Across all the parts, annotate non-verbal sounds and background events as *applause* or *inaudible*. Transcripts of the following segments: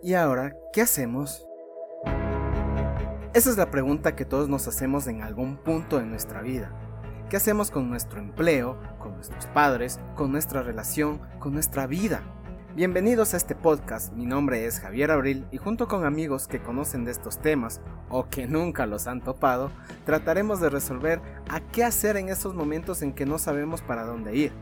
¿Y ahora qué hacemos? Esa es la pregunta que todos nos hacemos en algún punto de nuestra vida. ¿Qué hacemos con nuestro empleo, con nuestros padres, con nuestra relación, con nuestra vida? Bienvenidos a este podcast, mi nombre es Javier Abril y junto con amigos que conocen de estos temas o que nunca los han topado, trataremos de resolver a qué hacer en esos momentos en que no sabemos para dónde ir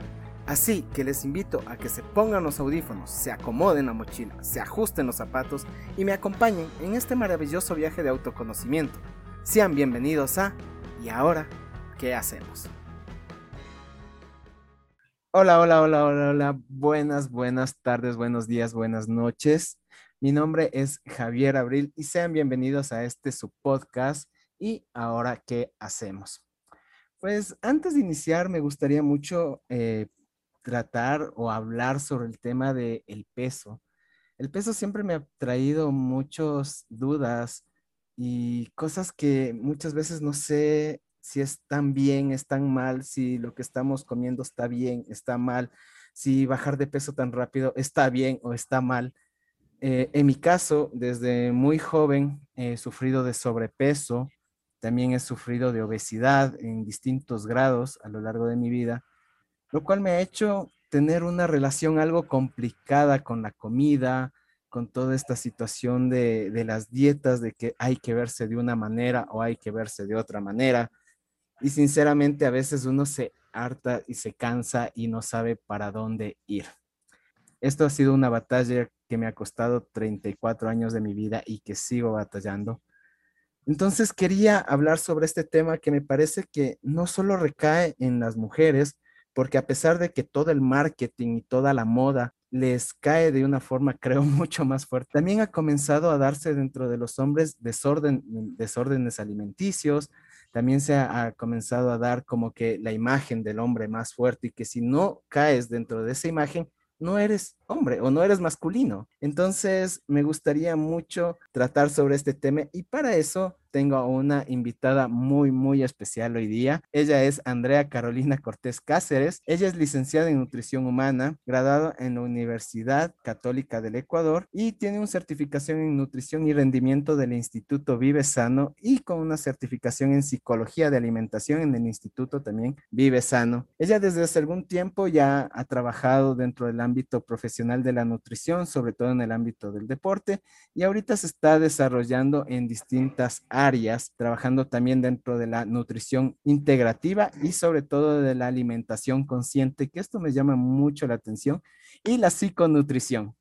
Así que les invito a que se pongan los audífonos, se acomoden la mochila, se ajusten los zapatos y me acompañen en este maravilloso viaje de autoconocimiento. Sean bienvenidos a ¿Y ahora qué hacemos? Hola, hola, hola, hola, hola. Buenas, buenas tardes, buenos días, buenas noches. Mi nombre es Javier Abril y sean bienvenidos a este su podcast ¿Y ahora qué hacemos? Pues antes de iniciar me gustaría mucho eh, tratar o hablar sobre el tema del el peso. El peso siempre me ha traído muchas dudas y cosas que muchas veces no sé si están bien, están mal, si lo que estamos comiendo está bien, está mal, si bajar de peso tan rápido está bien o está mal. Eh, en mi caso, desde muy joven he sufrido de sobrepeso, también he sufrido de obesidad en distintos grados a lo largo de mi vida lo cual me ha hecho tener una relación algo complicada con la comida, con toda esta situación de, las dietas, de que hay que verse de una manera o hay que verse de otra manera. Y sinceramente a veces uno se harta y se cansa y no sabe para dónde ir. Esto ha sido una batalla que me ha costado 34 años de mi vida y que sigo batallando. Entonces quería hablar sobre este tema que me parece que no solo recae en las mujeres, porque a pesar de que todo el marketing y toda la moda les cae de una forma, *laughs* creo, mucho más fuerte, también ha comenzado a darse dentro de los hombres desorden, desórdenes alimenticios, también se ha, comenzado a dar como que la imagen del hombre más fuerte y que si no caes dentro de esa imagen, no eres hombre o no eres masculino. Entonces, me gustaría mucho tratar sobre este tema y para eso tengo a una invitada muy, muy especial hoy día. Ella es Andrea Carolina Cortés Cáceres. Ella es licenciada en nutrición humana, graduada en la Universidad Católica del Ecuador y tiene una certificación en nutrición y rendimiento del Instituto Vive Sano y con una certificación en psicología de alimentación en el Instituto también Vive Sano. Ella desde hace algún tiempo ya ha trabajado dentro del ámbito profesional de la nutrición, sobre todo en el ámbito del deporte, y ahorita se está desarrollando en distintas áreas áreas, trabajando también dentro de la nutrición integrativa y sobre todo de la alimentación consciente, que esto me llama mucho la atención, y la psiconutrición.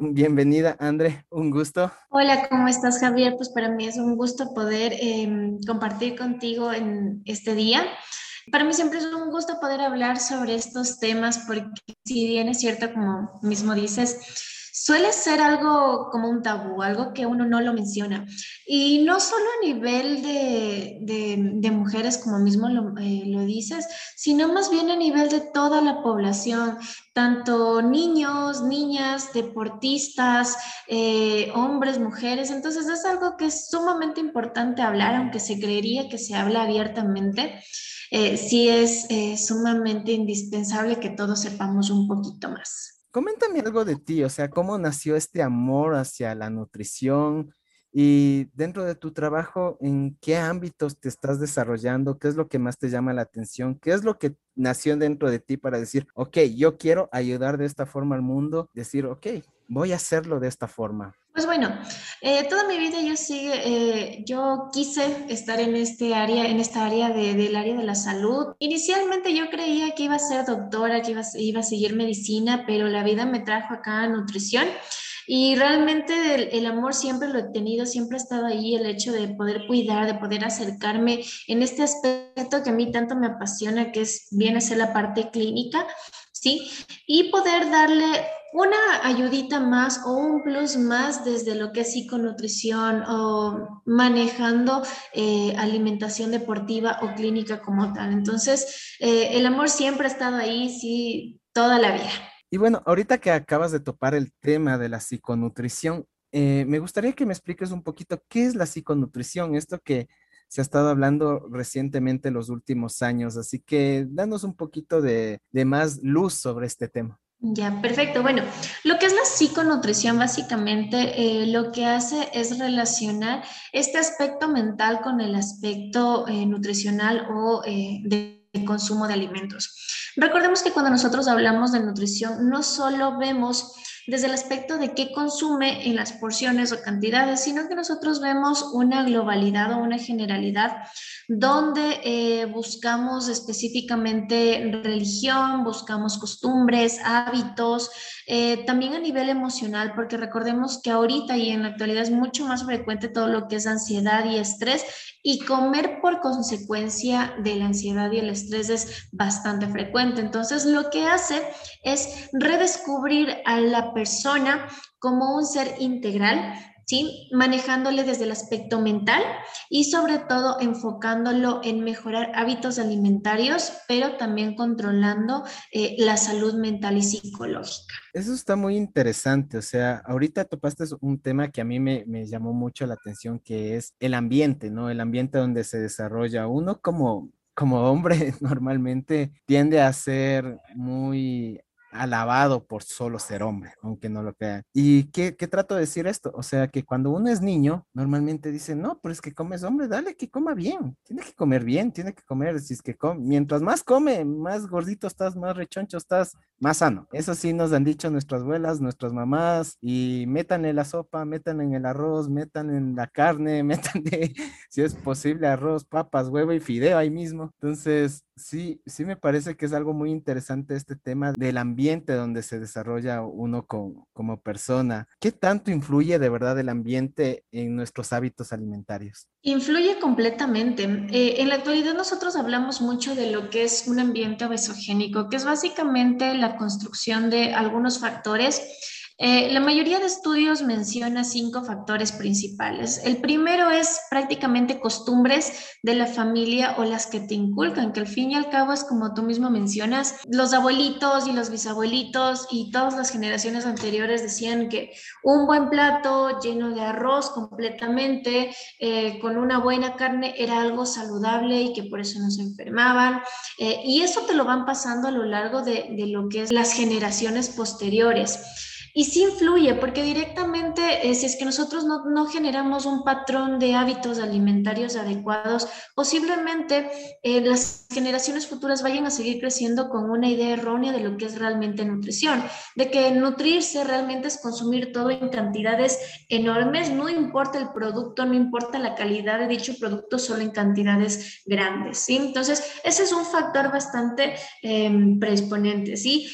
Bienvenida, André, un gusto. Hola, ¿cómo estás, Javier? Pues para mí es un gusto poder em, compartir contigo en este día. Para mí siempre es un gusto poder hablar sobre estos temas porque si bien es cierto, como mismo dices, suele ser algo como un tabú, algo que uno no lo menciona. Y no solo a nivel de, mujeres, como mismo eh, lo, dices, sino más bien a nivel de toda la población, tanto niños, niñas, deportistas, eh, hombres, mujeres. Entonces es algo que es sumamente importante hablar, aunque se creería que se habla abiertamente. Eh, sí es sumamente indispensable que todos sepamos un poquito más. Coméntame algo de ti, o sea, cómo nació este amor hacia la nutrición y dentro de tu trabajo, ¿en qué ámbitos te estás desarrollando? ¿Qué es lo que más te llama la atención? ¿Qué es lo que nació dentro de ti para decir, ok, yo quiero ayudar de esta forma al mundo? Decir, ok, voy a hacerlo de esta forma. Pues bueno, eh, toda mi vida yo sigue, eh, yo quise estar en este área, en esta área de, del área de la salud. Inicialmente yo creía que iba a ser doctora, que iba, iba a seguir medicina, pero la vida me trajo acá a nutrición. Y realmente el, el, amor siempre lo he tenido, siempre ha estado ahí, el hecho de poder cuidar, de poder acercarme en este aspecto que a mí tanto me apasiona, que es viene a ser la parte clínica, ¿sí? Y poder darle una ayudita más o un plus más desde lo que es psiconutrición o manejando eh, alimentación deportiva o clínica como tal. Entonces, eh, el amor siempre ha estado ahí, sí, toda la vida. Y bueno, ahorita que acabas de topar el tema de la psiconutrición, eh, me gustaría que me expliques un poquito qué es la psiconutrición, esto que se ha estado hablando recientemente en los últimos años, así que danos un poquito de, de más luz sobre este tema. Ya, perfecto. Bueno, lo que es la psiconutrición básicamente eh, lo que hace es relacionar este aspecto mental con el aspecto eh, nutricional o eh, de consumo de alimentos. Recordemos que cuando nosotros hablamos de nutrición, no solo vemos desde el aspecto de qué consume en las porciones o cantidades, sino que nosotros vemos una globalidad o una generalidad donde eh, buscamos específicamente religión, buscamos costumbres, hábitos, eh, también a nivel emocional, porque recordemos que ahorita y en la actualidad es mucho más frecuente todo lo que es ansiedad y estrés y comer por consecuencia de la ansiedad y el estrés es bastante frecuente. Entonces, lo que hace es redescubrir a la persona como un ser integral ¿sí? Manejándole desde el aspecto mental y sobre todo enfocándolo en mejorar hábitos alimentarios, pero también controlando eh, la salud mental y psicológica. Eso está muy interesante, o sea, ahorita topaste un tema que a mí me, me llamó mucho la atención, que es el ambiente, ¿no? El ambiente donde se desarrolla uno como como hombre *laughs* normalmente tiende a ser muy alabado por solo ser hombre, aunque no lo crean. ¿Y qué, qué, trato de decir esto? O sea, que cuando uno es niño, normalmente dice, no, pero es que comes hombre, dale que coma bien, tiene que comer bien, tiene que comer, si es que come, mientras más come, más gordito estás, más rechoncho estás, más sano. Eso sí nos han dicho nuestras abuelas, nuestras mamás, y metan en la sopa, metan en el arroz, metan en la carne, *laughs* metan de, si es posible, arroz, papas, huevo y fideo ahí mismo. Entonces, sí, sí me parece que es algo muy interesante este tema del ambiente donde se desarrolla uno como persona. ¿Qué tanto influye de verdad el ambiente en nuestros hábitos alimentarios? Influye completamente. Eh, en la actualidad nosotros hablamos mucho de lo que es un ambiente obesogénico, que es básicamente la construcción de algunos factores eh, la mayoría de estudios menciona cinco factores principales. El primero es prácticamente costumbres de la familia o las que te inculcan, que al fin y al cabo es como tú mismo mencionas, los abuelitos y los bisabuelitos y todas las generaciones anteriores decían que un buen plato lleno de arroz completamente, eh, con una buena carne, era algo saludable y que por eso no se enfermaban. Eh, y eso te lo van pasando a lo largo de, de lo que es las generaciones posteriores. Y sí influye, porque directamente, eh, si es que nosotros no, no, generamos un patrón de hábitos alimentarios adecuados, posiblemente eh, las generaciones futuras vayan a seguir creciendo con una idea errónea de lo que es realmente nutrición, de que nutrirse realmente es consumir todo en cantidades enormes, no importa el producto, no importa la calidad de dicho producto, solo en cantidades grandes, ¿sí? Entonces, ese es un factor bastante eh, predisponente, ¿sí?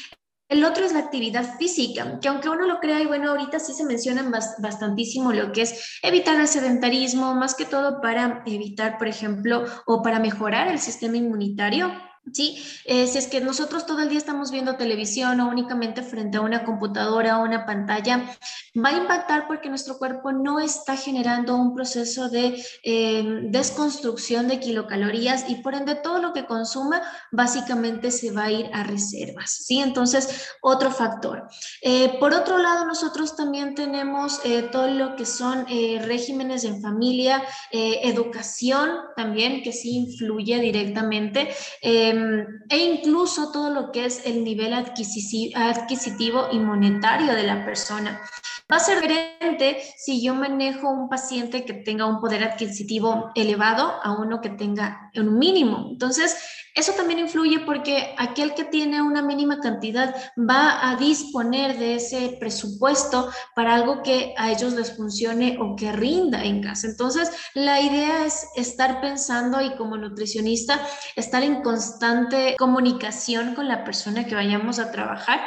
El otro es la actividad física, que aunque uno lo crea, y bueno, ahorita sí se mencionan bastantísimo lo que es evitar el sedentarismo, más que todo para evitar, por ejemplo, o para mejorar el sistema inmunitario ¿sí? Eh, si es que nosotros todo el día estamos viendo televisión o únicamente frente a una computadora o una pantalla, va a impactar porque nuestro cuerpo no está generando un proceso de em, desconstrucción de kilocalorías y por ende todo lo que consuma básicamente se va a ir a reservas, ¿sí? Entonces, otro factor. Eh, por otro lado, nosotros también tenemos eh, todo lo que son regímenes en familia, educación también, que sí influye directamente. Em, e incluso todo lo que es el nivel adquisitivo y monetario de la persona. Va a ser diferente si yo manejo un paciente que tenga un poder adquisitivo elevado a uno que tenga un mínimo. Entonces, eso también influye porque aquel que tiene una mínima cantidad va a disponer de ese presupuesto para algo que a ellos les funcione o que rinda en casa. Entonces, la idea es estar pensando y como nutricionista, estar en constante comunicación con la persona que vayamos a trabajar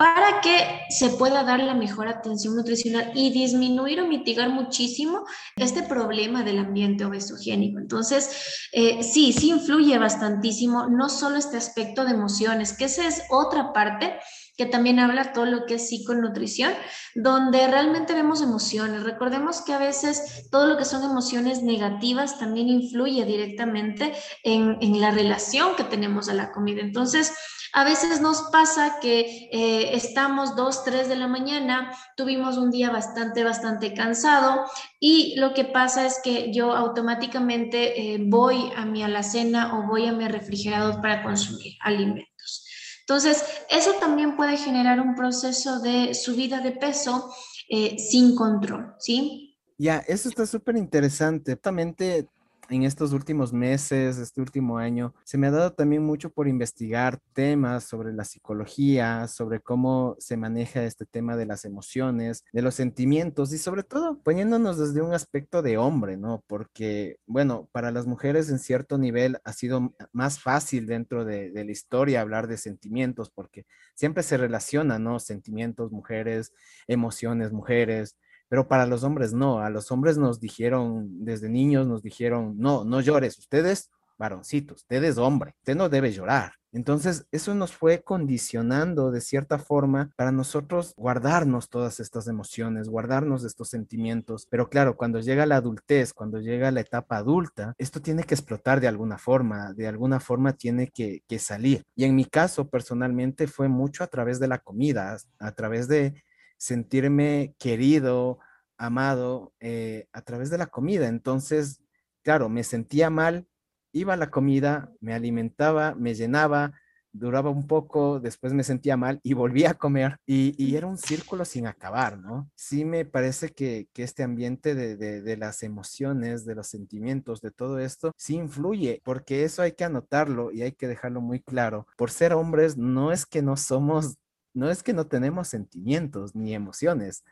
para que se pueda dar la mejor atención nutricional y disminuir o mitigar muchísimo este problema del ambiente obesogénico. Entonces, eh, sí, sí influye bastantísimo, no solo este aspecto de emociones, que esa es otra parte que también habla todo lo que es psiconutrición, donde realmente vemos emociones. Recordemos que a veces todo lo que son emociones negativas también influye directamente en, en la relación que tenemos a la comida. Entonces, a veces nos pasa que eh, estamos dos, tres de la mañana, tuvimos un día bastante, bastante cansado y lo que pasa es que yo automáticamente eh, voy a mi alacena o voy a mi refrigerador para consumir alimentos. Entonces, eso también puede generar un proceso de subida de peso eh, sin control, ¿sí? Ya, eso está súper interesante. En estos últimos meses, este último año, se me ha dado también mucho por investigar temas sobre la psicología, sobre cómo se maneja este tema de las emociones, de los sentimientos y sobre todo poniéndonos desde un aspecto de hombre, ¿no? Porque, bueno, para las mujeres en cierto nivel ha sido más fácil dentro de, de la historia hablar de sentimientos porque siempre se relaciona, ¿no? Sentimientos, mujeres, emociones, mujeres pero para los hombres no, a los hombres nos dijeron, desde niños nos dijeron, no, no llores, ustedes varoncitos, usted es hombre, usted no debe llorar. Entonces, eso nos fue condicionando de cierta forma para nosotros guardarnos todas estas emociones, guardarnos estos sentimientos. Pero claro, cuando llega la adultez, cuando llega la etapa adulta, esto tiene que explotar de alguna forma, de alguna forma tiene que, que salir. Y en mi caso, personalmente, fue mucho a través de la comida, a través de sentirme querido, amado eh, a través de la comida. Entonces, claro, me sentía mal, iba a la comida, me alimentaba, me llenaba, duraba un poco, después me sentía mal y volvía a comer y, era un círculo sin acabar, ¿no? Sí me parece que, este ambiente de, de, las emociones, de los sentimientos, de todo esto, sí influye, porque eso hay que anotarlo y hay que dejarlo muy claro. Por ser hombres, no es que no somos no es que no tenemos sentimientos ni emociones,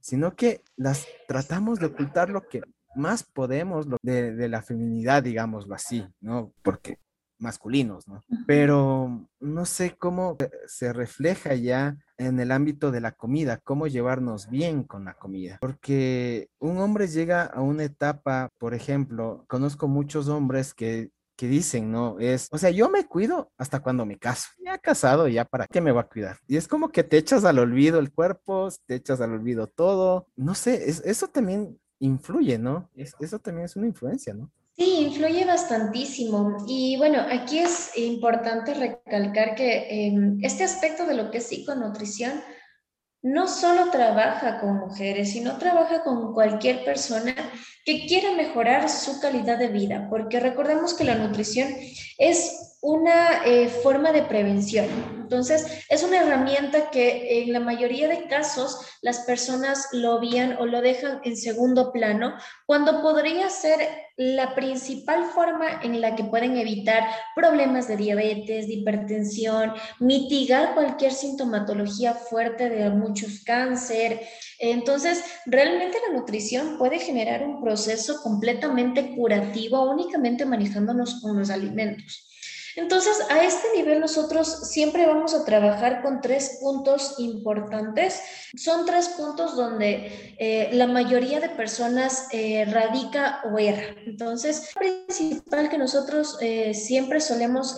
sino que las tratamos de ocultar lo que más podemos de, de la feminidad, digámoslo así, ¿no? Porque masculinos, ¿no? Pero no sé cómo se refleja ya en el ámbito de la comida, cómo llevarnos bien con la comida. Porque un hombre llega a una etapa, por ejemplo, conozco muchos hombres que que dicen, ¿no? Es, o sea, yo me cuido hasta cuando me caso. Ya casado, ya para qué me va a cuidar. Y es como que te echas al olvido el cuerpo, te echas al olvido todo. No sé, eso también influye, ¿no? eso también es una influencia, ¿no? Sí, influye bastantísimo. Y bueno, aquí es importante recalcar que em, este aspecto de lo que es psiconutrición no solo trabaja con mujeres, sino trabaja con cualquier persona que quiera mejorar su calidad de vida, porque recordemos que la nutrición es una eh, forma de prevención. Entonces, es una herramienta que en la mayoría de casos las personas lo obvían o lo dejan en segundo plano, cuando podría ser la principal forma en la que pueden evitar problemas de diabetes, de hipertensión, mitigar cualquier sintomatología fuerte de muchos cáncer. Entonces, realmente la nutrición puede generar un proceso completamente curativo únicamente manejándonos con los alimentos. Entonces, a este nivel nosotros siempre vamos a trabajar con tres puntos importantes. Son tres puntos donde eh, la mayoría de personas eh, radica o erra. Entonces, lo principal que nosotros eh, siempre solemos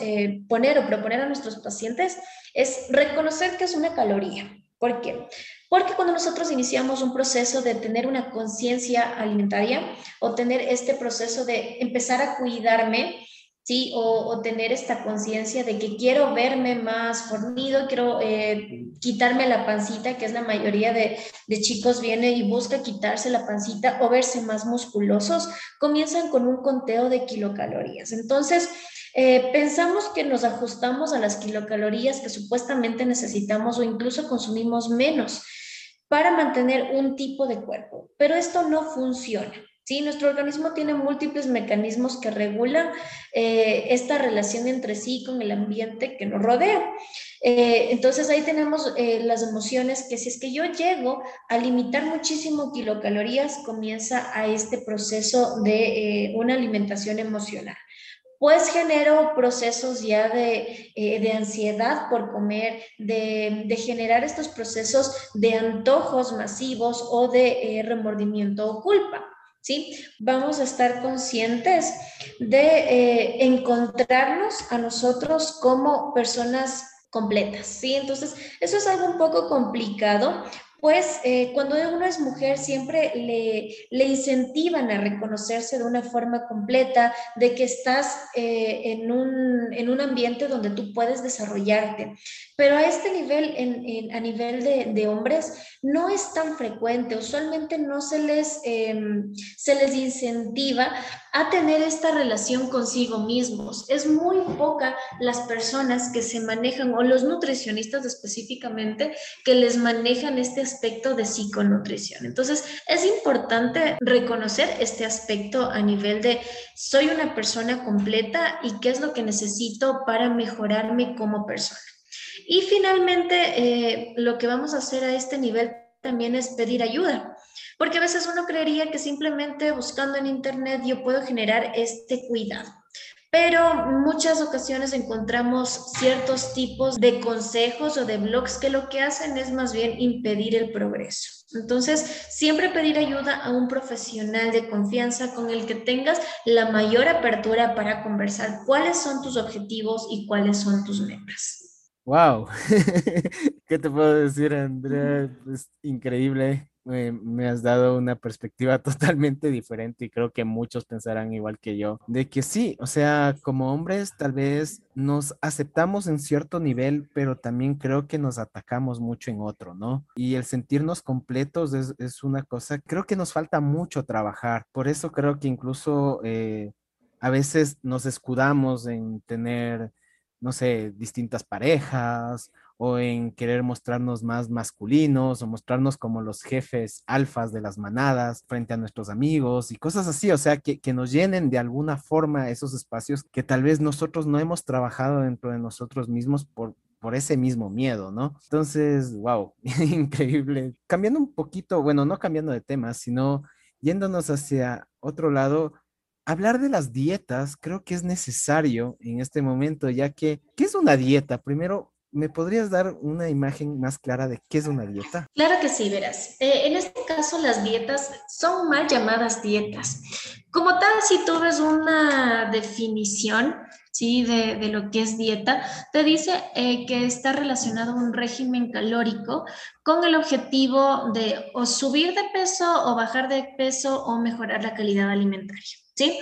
poner o proponer a nuestros pacientes es reconocer que es una caloría. ¿Por qué? Porque cuando nosotros iniciamos un proceso de tener una conciencia alimentaria o tener este proceso de empezar a cuidarme, ¿sí? O, tener esta conciencia de que quiero verme más fornido, quiero eh, quitarme la pancita, que es la mayoría de, chicos viene y busca quitarse la pancita o verse más musculosos, comienzan con un conteo de kilocalorías. Entonces, eh, pensamos que nos ajustamos a las kilocalorías que supuestamente necesitamos o incluso consumimos menos para mantener un tipo de cuerpo, pero esto no funciona. Sí, nuestro organismo tiene múltiples mecanismos que regulan eh, esta relación entre sí con el ambiente que nos rodea. Eh, entonces ahí tenemos eh, las emociones que si es que yo llego a limitar muchísimo kilocalorías, comienza a este proceso de una alimentación emocional pues genero procesos ya de, de ansiedad por comer, de, generar estos procesos de antojos masivos o de remordimiento o culpa. Vamos a estar conscientes de eh, encontrarnos a nosotros como personas completas, ¿sí? Entonces, eso es algo un poco complicado pues eh, cuando uno es mujer siempre le, le, incentivan a reconocerse de una forma completa, de que estás eh, en, un, en, un, ambiente donde tú puedes desarrollarte. Pero a este nivel, en, a nivel de, hombres, no es tan frecuente. Usualmente no se les, em, se les incentiva a tener esta relación consigo mismos. Es muy poca las personas que se manejan, o los nutricionistas específicamente, que les manejan este aspecto de psiconutrición. Entonces, es importante reconocer este aspecto a nivel de soy una persona completa y qué es lo que necesito para mejorarme como persona. Y finalmente, eh, lo que vamos a hacer a este nivel también es pedir ayuda. Porque a veces uno creería que simplemente buscando en Internet yo puedo generar este cuidado. Pero muchas ocasiones encontramos ciertos tipos de consejos o de blogs que lo que hacen es más bien impedir el progreso. Entonces, siempre pedir ayuda a un profesional de confianza con el que tengas la mayor apertura para conversar cuáles son tus objetivos y cuáles son tus metas. Wow, *laughs* ¿qué te puedo decir, Andrea? Es increíble me has dado una perspectiva *laughs* totalmente diferente y creo que muchos pensarán igual que yo, de que sí, o sea, como hombres tal vez nos aceptamos en cierto nivel, pero también creo que nos atacamos mucho en otro, ¿no? Y el sentirnos completos es, es una cosa, creo que nos falta mucho trabajar, por eso creo que incluso eh, a veces nos escudamos en tener no sé, distintas parejas o en querer mostrarnos más masculinos o mostrarnos como los jefes alfas de las manadas frente a nuestros amigos y cosas así, o sea, que, que nos llenen de alguna forma esos espacios que tal vez nosotros no hemos trabajado dentro de nosotros mismos por, por ese mismo miedo, ¿no? Entonces, wow, *laughs* increíble. Cambiando un poquito, bueno, no cambiando de tema, sino yéndonos hacia otro lado, hablar de las dietas creo que es necesario en este momento, ya que, ¿qué es una dieta? Primero, ¿Me podrías dar una imagen más clara de qué es una dieta? Claro que sí, verás. Eh, en este caso, las dietas son mal llamadas dietas. Como tal, si tú ves una definición ¿sí? de, de lo que es dieta, te dice eh, que está relacionado a un régimen calórico con el objetivo de o subir de peso o bajar de peso o mejorar la calidad alimentaria. ¿sí?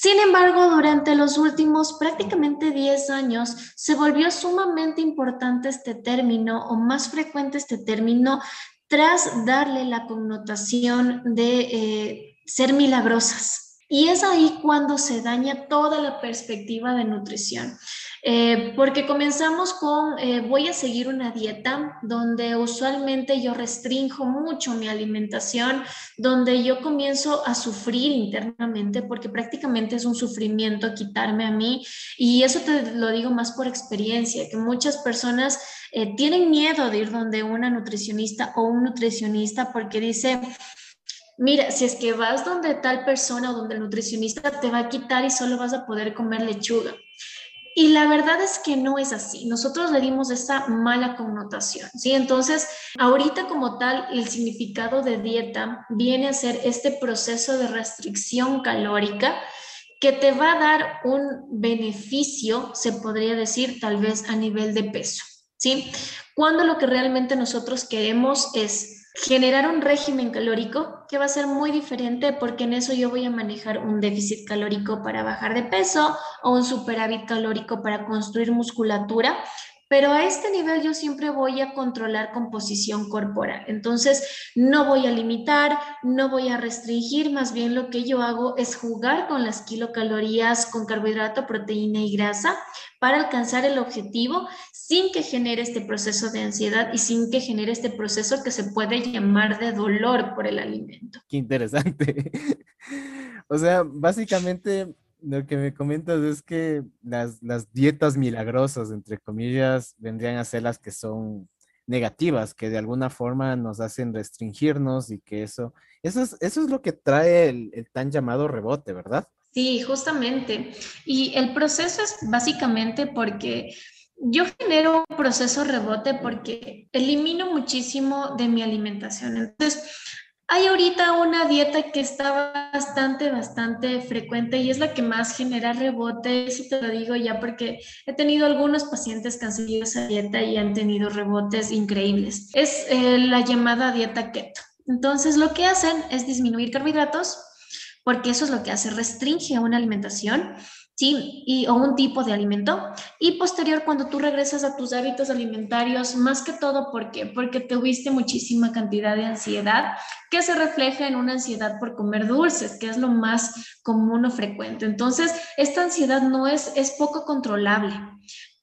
Sin embargo, durante los últimos prácticamente 10 años se volvió sumamente importante este término o más frecuente este término tras darle la connotación de eh, ser milagrosas. Y es ahí cuando se daña toda la perspectiva de nutrición. Eh, porque comenzamos con, eh, voy a seguir una dieta donde usualmente yo restrinjo mucho mi alimentación, donde yo comienzo a sufrir internamente, porque prácticamente es un sufrimiento quitarme a mí. Y eso te lo digo más por experiencia, que muchas personas eh, tienen miedo de ir donde una nutricionista o un nutricionista porque dice, mira, si es que vas donde tal persona o donde el nutricionista te va a quitar y solo vas a poder comer lechuga. Y la verdad es que no es así. Nosotros le dimos esa mala connotación, ¿sí? Entonces, ahorita como tal, el significado de dieta viene a ser este proceso de restricción calórica que te va a dar un beneficio, se podría decir, tal vez a nivel de peso, ¿sí? Cuando lo que realmente nosotros queremos es generar un régimen calórico que va a ser muy diferente porque en eso yo voy a manejar un déficit calórico para bajar de peso o un superávit calórico para construir musculatura, pero a este nivel yo siempre voy a controlar composición corporal. Entonces, no voy a limitar, no voy a restringir, más bien lo que yo hago es jugar con las kilocalorías, con carbohidrato, proteína y grasa para alcanzar el objetivo sin que genere este proceso de ansiedad y sin que genere este proceso que se puede llamar de dolor por el alimento. Qué interesante. O sea, básicamente lo que me comentas es que las, las dietas milagrosas, entre comillas, vendrían a ser las que son negativas, que de alguna forma nos hacen restringirnos y que eso, eso es, eso es lo que trae el, el tan llamado rebote, ¿verdad? Sí, justamente. Y el proceso es básicamente porque yo genero un proceso rebote porque elimino muchísimo de mi alimentación. Entonces, Hay ahorita una dieta que está bastante, bastante frecuente y es la que más genera rebote. Eso te lo digo ya porque he tenido algunos pacientes que han seguido esa dieta y han tenido rebotes increíbles. Es eh, la llamada dieta keto. Entonces, lo que hacen es disminuir carbohidratos porque eso es lo que hace, restringe una alimentación ¿sí? Y, o un tipo de alimento. Y posterior, cuando tú regresas a tus hábitos alimentarios, más que todo, ¿por qué? Porque tuviste muchísima cantidad de ansiedad que se refleja en una ansiedad por comer dulces, que es lo más común o frecuente. Entonces, esta ansiedad no es, es poco controlable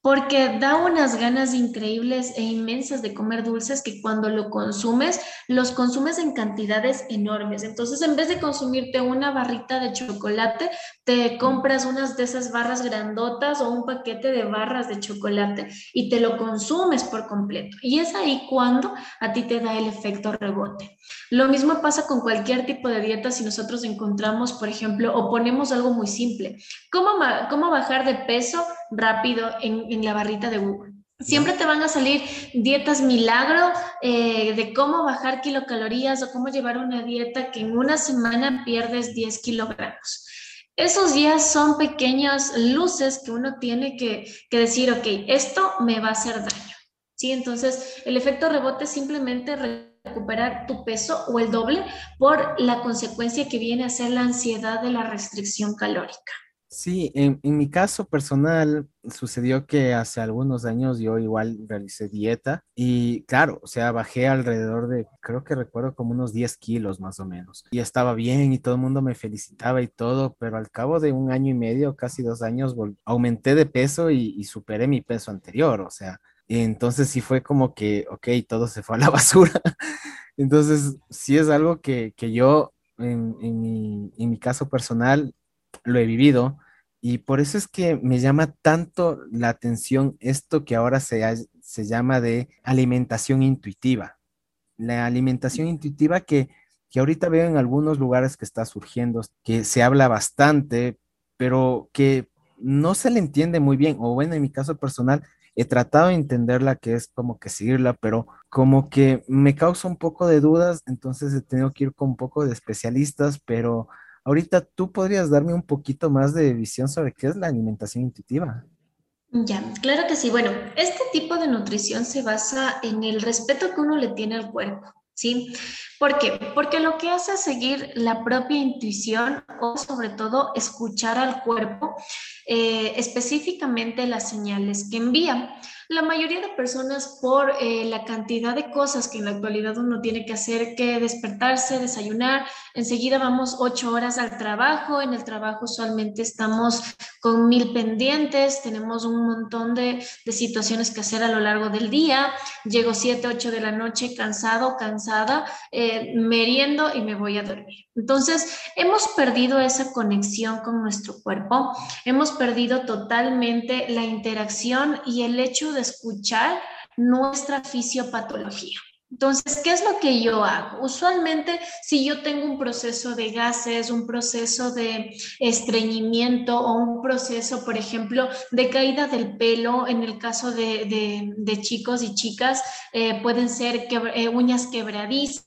porque da unas ganas increíbles e inmensas de comer dulces que cuando lo consumes, los consumes en cantidades enormes. Entonces, en vez de consumirte una barrita de chocolate, te compras unas de esas barras grandotas o un paquete de barras de chocolate y te lo consumes por completo. Y es ahí cuando a ti te da el efecto rebote. Lo mismo pasa con cualquier tipo de dieta si nosotros encontramos, por ejemplo, o ponemos algo muy simple. ¿Cómo, cómo bajar de peso rápido en en la barrita de Google. Siempre te van a salir dietas milagro eh, de cómo bajar kilocalorías o cómo llevar una dieta que en una semana pierdes 10 kilogramos. Esos días son pequeñas luces que uno tiene que, que decir, ok, esto me va a hacer daño. ¿Sí? Entonces, el efecto rebote es simplemente recuperar tu peso o el doble por la consecuencia que viene a ser la ansiedad de la restricción calórica. Sí, en, mi caso personal sucedió que hace algunos años yo igual realicé dieta y claro, o sea, bajé alrededor de, creo que recuerdo como unos 10 kilos más o menos. Y estaba bien y todo el mundo me felicitaba y todo, pero al cabo de un año y medio, casi dos años, aumenté de peso y, superé mi peso anterior, o sea, entonces sí fue como que, ok, todo se fue a la *laughs* basura. Entonces sí es algo que, yo en, en mi caso personal lo he vivido y por eso es que me llama tanto la atención esto que ahora se, se llama de alimentación intuitiva. La alimentación intuitiva que, que ahorita veo en algunos lugares que está surgiendo, que se habla bastante, pero que no se le entiende muy bien, o bueno, en mi caso personal, he tratado de entenderla, que es como que seguirla, pero como que me causa un poco de dudas, entonces he tenido que ir con un poco de especialistas, pero Ahorita tú podrías darme un poquito más de visión sobre qué es la alimentación intuitiva. Ya, claro que sí. Bueno, este tipo de nutrición se basa en el respeto que uno le tiene al cuerpo, ¿sí? ¿Por qué? Porque lo que hace es seguir la propia intuición o sobre todo escuchar al cuerpo, eh, específicamente las señales que envía. La mayoría de personas por eh, la cantidad de cosas que en la actualidad uno tiene que hacer, que despertarse, desayunar, enseguida vamos ocho horas al trabajo, en el trabajo usualmente estamos con mil pendientes, tenemos un montón de, situaciones que hacer a lo largo del día, llego siete, ocho de la noche cansado, cansada, eh, meriendo y me voy a dormir. Entonces, hemos perdido esa conexión con nuestro cuerpo, hemos perdido totalmente la interacción y el hecho de escuchar nuestra fisiopatología. Entonces, ¿qué es lo que yo hago? Usualmente, si yo tengo un proceso de gases, un proceso de estreñimiento o un proceso, por ejemplo, de caída del pelo, en el caso de, chicos y chicas, eh, pueden ser eh, uñas quebradizas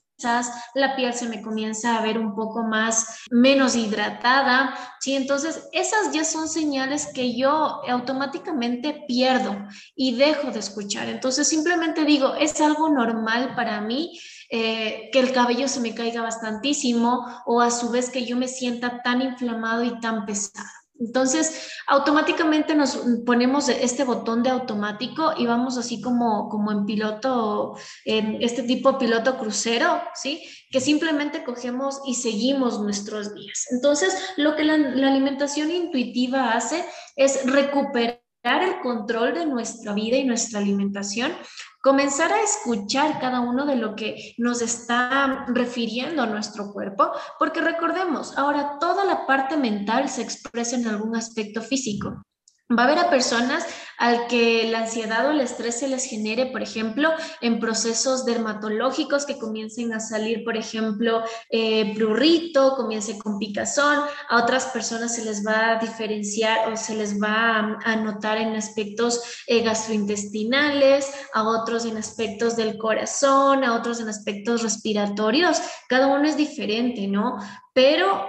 la piel se me comienza a ver un poco más, menos hidratada, ¿sí? Entonces, esas ya son señales que yo automáticamente pierdo y dejo de escuchar. Entonces, simplemente digo, es algo normal para mí. Eh, que el cabello se me caiga bastantísimo o a su vez que yo me sienta tan inflamado y tan pesado. Entonces, automáticamente nos ponemos este botón de automático y vamos así como, como en piloto, en este tipo de piloto crucero, ¿sí? Que simplemente cogemos y seguimos nuestros días. Entonces, lo que la, la alimentación intuitiva hace es recuperar el control de nuestra vida y nuestra alimentación, comenzar a escuchar cada uno de lo que nos está refiriendo nuestro cuerpo, porque recordemos, ahora toda la parte mental se expresa en algún aspecto físico. Va a haber a personas al que la ansiedad o el estrés se les genere, por ejemplo, en procesos dermatológicos que comiencen a salir, por ejemplo, eh, prurrito, comience con picazón, a otras personas se les va a diferenciar o se les va a, notar en aspectos eh, gastrointestinales, a otros en aspectos del corazón, a otros en aspectos respiratorios. Cada uno es diferente, ¿no? Pero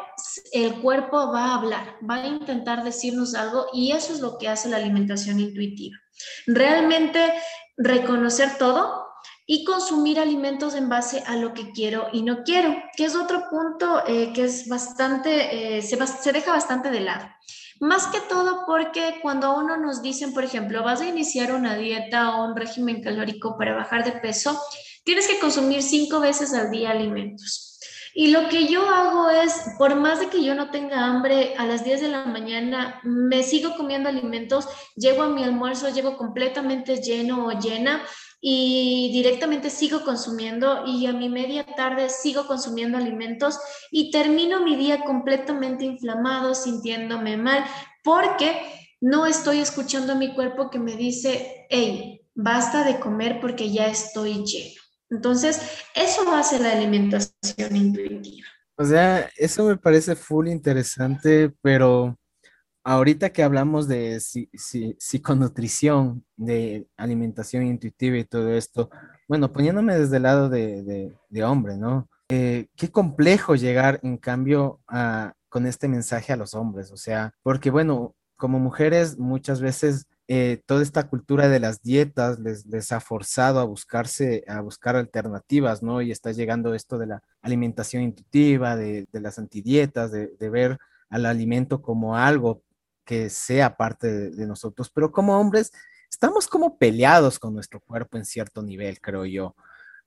el cuerpo va a hablar, va a intentar decirnos algo y eso es lo que hace la alimentación intuitiva. Realmente reconocer todo y consumir alimentos en base a lo que quiero y no quiero, que es otro punto eh, que es bastante, eh, se, se deja bastante de lado. Más que todo porque cuando a uno nos dicen, por ejemplo, vas a iniciar una dieta o un régimen calórico para bajar de peso, tienes que consumir cinco veces al día alimentos. Y lo que yo hago es, por más de que yo no tenga hambre, a las 10 de la mañana me sigo comiendo alimentos, llego a mi almuerzo, llego completamente lleno o llena y directamente sigo consumiendo y a mi media tarde sigo consumiendo alimentos y termino mi día completamente inflamado, sintiéndome mal, porque no estoy escuchando a mi cuerpo que me dice, hey, basta de comer porque ya estoy lleno. Entonces, eso hace la alimentación intuitiva. O sea, eso me parece full interesante, pero ahorita que hablamos de psiconutrición, de alimentación intuitiva y todo esto, bueno, poniéndome desde el lado de, hombre, ¿no? Eh, qué complejo llegar, en cambio, con este mensaje a los hombres, o sea, porque bueno, como mujeres muchas veces eh, toda esta cultura de las dietas les, ha forzado a buscarse, a buscar alternativas, ¿no? Y está llegando esto de la alimentación intuitiva, de, las antidietas, de, ver al alimento como algo que sea parte de, nosotros, pero como hombres estamos como peleados con nuestro cuerpo en cierto nivel, creo yo,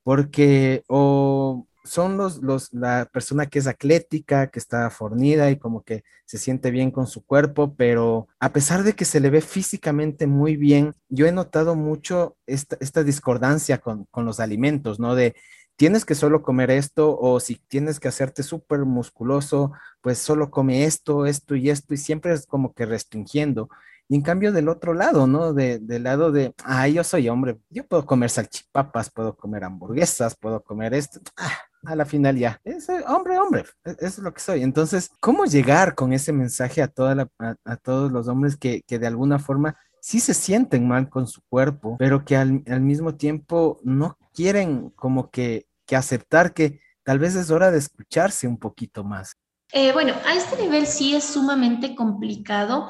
porque o son los, los, la persona que es atlética, que está fornida y como que se siente bien con su cuerpo, pero a pesar de que se le ve físicamente muy bien, yo he notado mucho esta, esta discordancia con, con los alimentos, ¿no? De tienes que solo comer esto o si tienes que hacerte súper musculoso, pues solo come esto, esto y esto y siempre es como que restringiendo. Y en cambio del otro lado, ¿no? De, del lado de, ah, yo soy hombre, yo puedo comer salchipapas, puedo comer hamburguesas, puedo comer esto. Ah, a la final ya, es hombre, hombre, e, es lo que soy. Entonces, ¿cómo llegar con ese mensaje a, toda a, todos los hombres que, que, de alguna forma sí se sienten mal con su cuerpo, pero que al, al mismo tiempo no quieren como que, que aceptar que tal vez es hora de escucharse un poquito más? Eh, bueno, a este nivel sí es sumamente complicado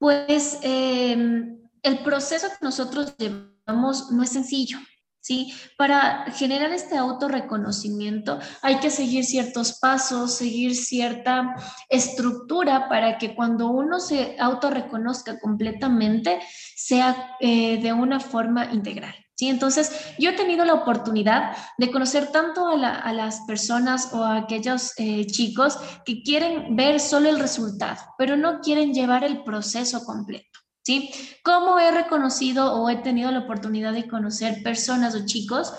pues em, el proceso que nosotros llevamos no es sencillo. ¿Sí? Para generar este autorreconocimiento hay que seguir ciertos pasos, seguir cierta estructura para que cuando uno se autorreconozca completamente sea eh, de una forma integral. Entonces, yo he tenido la oportunidad de conocer tanto a, las personas o a aquellos eh, chicos que quieren ver solo el resultado, pero no quieren llevar el proceso completo. ¿Cómo he reconocido o he tenido la oportunidad de conocer personas o chicos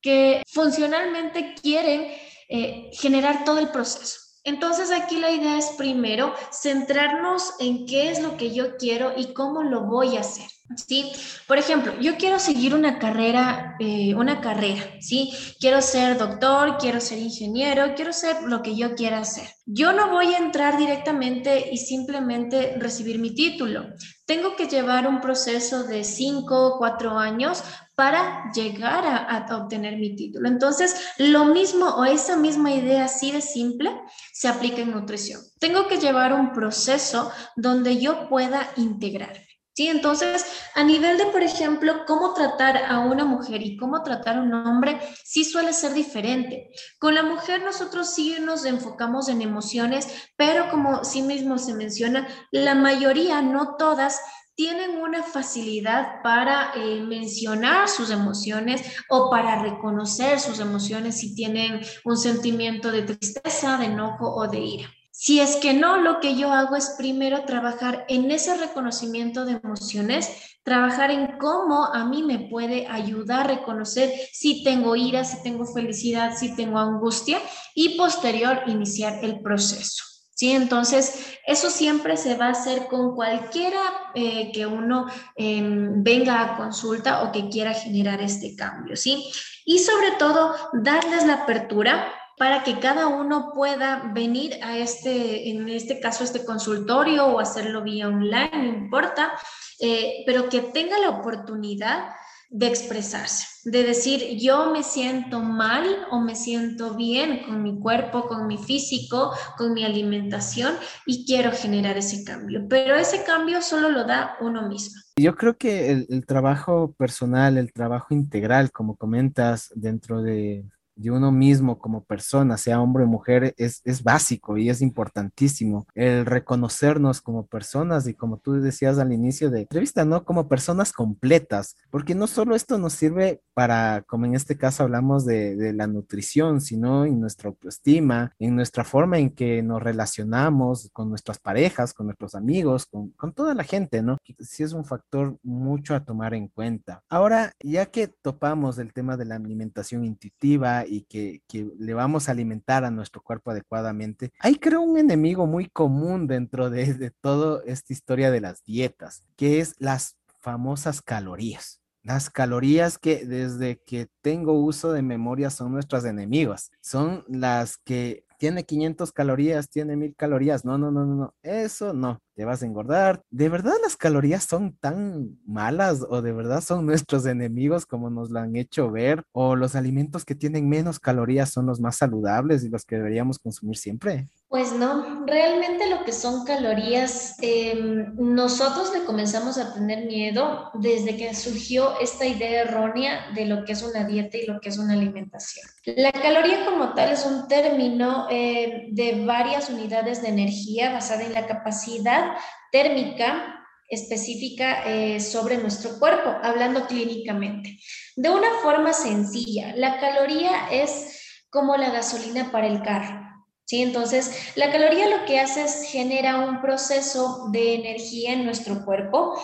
que funcionalmente quieren eh, generar todo el proceso? Entonces aquí la idea es primero centrarnos en qué es lo que yo quiero y cómo lo voy a hacer. ¿Sí? Por ejemplo, yo quiero seguir una carrera, eh, una carrera, ¿sí? Quiero ser doctor, quiero ser ingeniero, quiero ser lo que yo quiera hacer. Yo no voy a entrar directamente y simplemente recibir mi título. Tengo que llevar un proceso de cinco, cuatro años para llegar a, a, obtener mi título. Entonces, lo mismo o esa misma idea así de simple se aplica en nutrición. Tengo que llevar un proceso donde yo pueda integrar. ¿Sí? Entonces, a nivel de, por ejemplo, cómo tratar a una mujer y cómo tratar a un hombre, sí suele ser diferente. Con la mujer nosotros sí nos enfocamos en emociones, pero como sí mismo se menciona, la mayoría, no todas, tienen una facilidad para eh, mencionar sus emociones o para reconocer sus emociones si tienen un sentimiento de tristeza, de enojo o de ira. Si es que no, lo que yo hago es primero trabajar en ese reconocimiento de emociones, trabajar en cómo a mí me puede ayudar a reconocer si tengo ira, si tengo felicidad, si tengo angustia y posterior iniciar el proceso. ¿sí? Entonces, eso siempre se va a hacer con cualquiera eh, que uno em, venga a consulta o que quiera generar este cambio, ¿sí? Y sobre todo, darles la apertura para que cada uno pueda venir a este, en este caso, este consultorio o hacerlo vía online, no importa, eh, pero que tenga la oportunidad de expresarse, de decir yo me siento mal o me siento bien con mi cuerpo, con mi físico, con mi alimentación y quiero generar ese cambio. Pero ese cambio solo lo da uno mismo. Yo creo que el, el trabajo personal, el trabajo integral, como comentas, dentro de, de uno mismo como persona, sea hombre o mujer, es, es básico y es importantísimo. El reconocernos como personas y como tú decías al inicio de entrevista, ¿no? Como personas completas, porque no solo esto nos sirve para, como en este caso hablamos de, de la nutrición, sino en nuestra autoestima, en nuestra forma en que nos relacionamos con nuestras parejas, con nuestros amigos, con, con toda la gente, ¿no? Sí es un factor mucho a tomar en cuenta. Ahora, ya que topamos el tema de la alimentación intuitiva, y que, le vamos a alimentar a nuestro cuerpo adecuadamente, hay creo un enemigo muy común dentro de, de toda esta historia de las dietas, que es las famosas calorías. Las calorías que desde que tengo uso de memoria son nuestras enemigos. Son las que tiene 500 calorías, tiene 1000 calorías. No, no, no, no. Eso no te vas a engordar. ¿De verdad las calorías son tan malas o de verdad son *laughs* nuestros enemigos como nos lo han hecho ver? ¿O los alimentos que tienen menos calorías son los más saludables y los que deberíamos consumir siempre? Pues no, realmente lo que son calorías, em, nosotros le comenzamos a tener miedo desde que surgió esta idea errónea de lo que es una dieta y lo que es una alimentación. La caloría como tal es un término eh, de varias unidades de energía basada en la capacidad térmica específica eh, sobre nuestro cuerpo, hablando clínicamente. De una forma sencilla, la caloría es como la gasolina para el carro. ¿sí? Entonces, la caloría lo que hace es genera un proceso de energía en nuestro cuerpo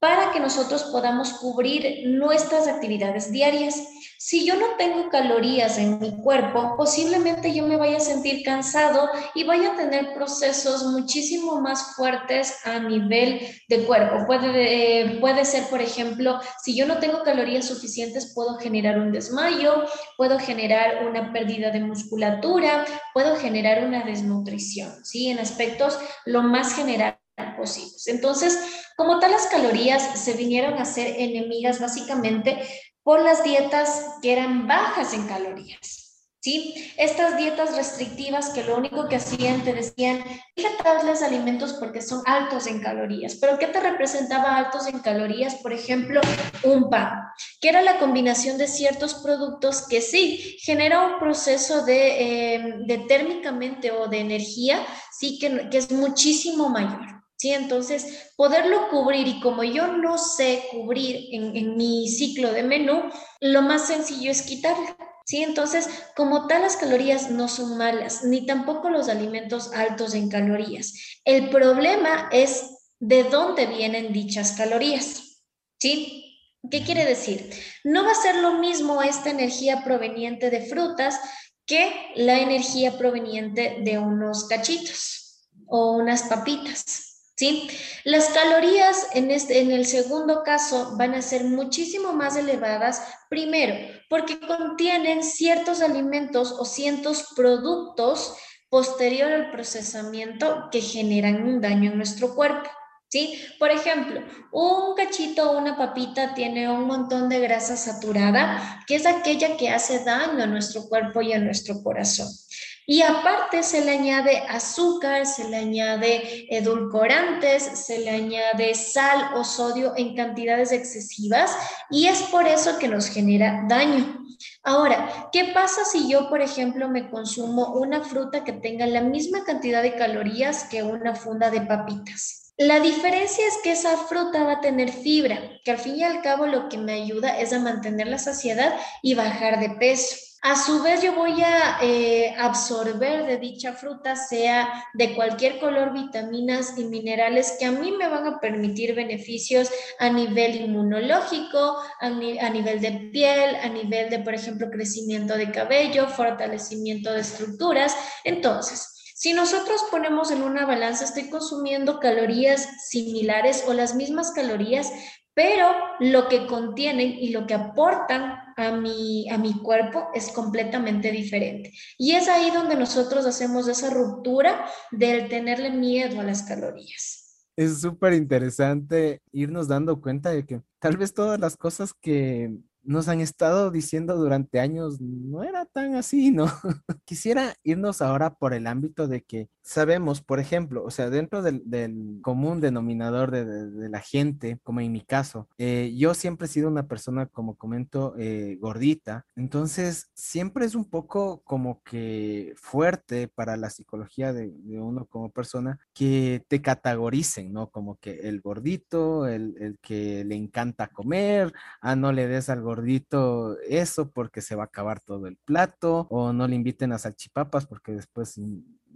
para que nosotros podamos cubrir nuestras actividades diarias. Si yo no tengo calorías en mi cuerpo, posiblemente yo me vaya a sentir cansado y vaya a tener procesos muchísimo más fuertes a nivel de cuerpo. Puede, eh, puede ser, por ejemplo, si yo no tengo calorías suficientes, puedo generar un desmayo, puedo generar una pérdida de musculatura, puedo generar una desnutrición, ¿sí? En aspectos lo más general posibles. Entonces, como tal, las calorías se vinieron a ser enemigas básicamente por las dietas que eran bajas en calorías. ¿sí? Estas dietas restrictivas que lo único que hacían te decían, fíjate alimentos porque son altos en calorías. ¿Pero qué te representaba altos en calorías? Por ejemplo, un pan, que era la combinación de ciertos productos que sí genera un proceso de, eh, de térmicamente o de energía, sí, que, que es muchísimo mayor. ¿Sí? Entonces, poderlo cubrir y como yo no sé cubrir en, mi ciclo de menú, lo más sencillo es quitarlo. ¿Sí? Entonces, como tal, las calorías no son malas, ni tampoco los alimentos altos en calorías. El problema es de dónde vienen dichas calorías. ¿Sí? ¿Qué quiere decir? No va a ser lo mismo esta energía proveniente de frutas que la energía proveniente de unos cachitos o unas papitas. ¿Sí? Las calorías en, este, en el segundo caso van a ser muchísimo más elevadas, primero, porque contienen ciertos alimentos o ciertos productos posterior al procesamiento que generan un daño en nuestro cuerpo. ¿Sí? Por ejemplo, un cachito o una papita tiene un montón de grasa saturada, que es aquella que hace daño a nuestro cuerpo y a nuestro corazón. Y aparte se le añade azúcar, se le añade edulcorantes, se le añade sal o sodio en cantidades excesivas y es por eso que nos genera daño. Ahora, ¿qué pasa si yo, por ejemplo, me consumo una fruta que tenga la misma cantidad de calorías que una funda de papitas? La diferencia es que esa fruta va a tener fibra, que al fin y al cabo lo que me ayuda es a mantener la saciedad y bajar de peso. A su vez, yo voy a eh, absorber de dicha fruta, sea de cualquier color, vitaminas y minerales que a mí me van a permitir beneficios a nivel inmunológico, a, nivel de piel, a nivel de, por ejemplo, crecimiento de cabello, fortalecimiento de estructuras. Entonces, Si nosotros ponemos en una balanza, estoy consumiendo calorías similares o las mismas calorías, pero lo que contienen y lo que aportan a mi, a mi cuerpo es completamente diferente. Y es ahí donde nosotros hacemos esa ruptura del tenerle miedo a las calorías. Es súper interesante irnos dando cuenta de que tal vez todas las cosas que nos han estado diciendo durante años no era tan así, ¿no? *laughs* Quisiera irnos ahora por el ámbito de que sabemos, por ejemplo, o sea, dentro del, común denominador de, la gente, como en mi caso, eh, yo siempre he sido una persona, como comento, eh, gordita, entonces siempre es un poco como que fuerte para la psicología de, uno como persona que te categoricen, ¿no? Como que el gordito, el, el que le encanta comer, ah, no le des al gordito eso porque se va a acabar todo el plato, o no le inviten a salchipapas porque después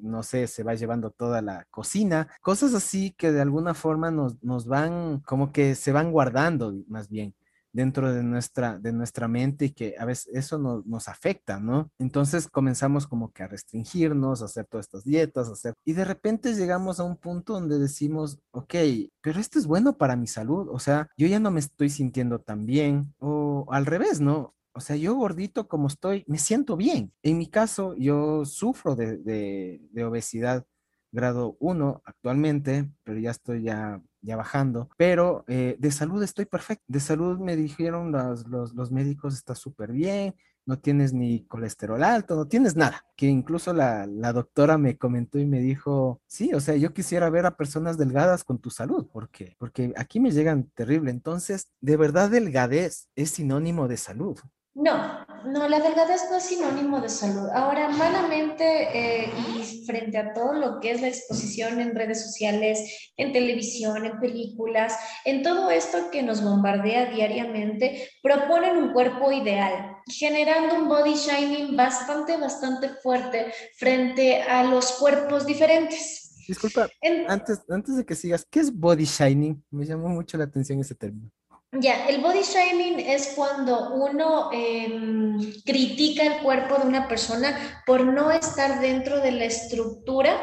no sé, se va llevando toda la cocina, cosas así que de alguna forma nos, nos van, como que se van guardando más bien dentro de nuestra, de nuestra mente y que a veces eso nos afecta, ¿no? Entonces comenzamos como que a restringirnos, a hacer todas estas dietas, hacer... Y de repente llegamos a un punto donde decimos, ok, pero esto es bueno para mi salud, o sea, yo ya no me estoy sintiendo tan bien, o al revés, ¿no? O sea, yo gordito como estoy, me siento bien. En mi caso, yo sufro de, de, obesidad grado 1 actualmente, pero ya estoy ya, ya bajando. Pero eh, de salud estoy perfecto. De salud me dijeron los, los, los médicos, está súper bien, no tienes ni colesterol alto, no tienes nada. Que incluso la, la, doctora me comentó y me dijo, sí, o sea, yo quisiera ver a personas delgadas con tu salud, porque porque aquí me llegan terrible. Entonces, de verdad, delgadez es sinónimo de salud. No, no, la delgadez no es sinónimo de salud. Ahora, malamente eh, y frente a todo lo que es la exposición en redes sociales, en televisión, en películas, en todo esto que nos bombardea diariamente, proponen un cuerpo ideal, generando un body shining bastante, bastante fuerte frente a los cuerpos diferentes. Disculpa, antes, antes de que sigas, ¿qué es body shining? Me llamó mucho la atención ese término. Ya, el body shaming es cuando uno em, critica el cuerpo de una persona por no estar dentro de la estructura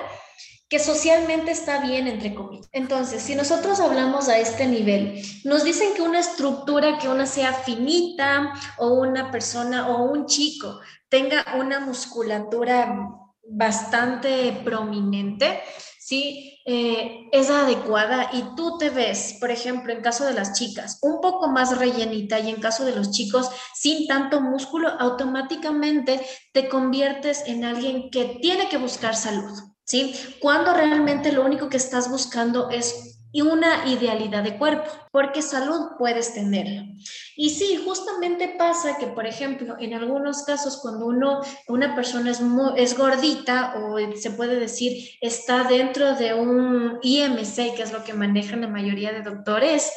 que socialmente está bien, entre comillas. Entonces, si nosotros hablamos a este nivel, nos dicen que una estructura, que una sea finita o una persona o un chico tenga una musculatura bastante prominente, ¿sí? Eh, es adecuada y tú te ves, por ejemplo, en caso de las chicas, un poco más rellenita y en caso de los chicos sin tanto músculo, automáticamente te conviertes en alguien que tiene que buscar salud, ¿sí? Cuando realmente lo único que estás buscando es y una idealidad de cuerpo, porque salud puedes tenerla. Y sí, justamente pasa que, por ejemplo, en algunos casos cuando uno, una persona es, es gordita o se puede decir está dentro de un IMC, que es lo que manejan la mayoría de doctores,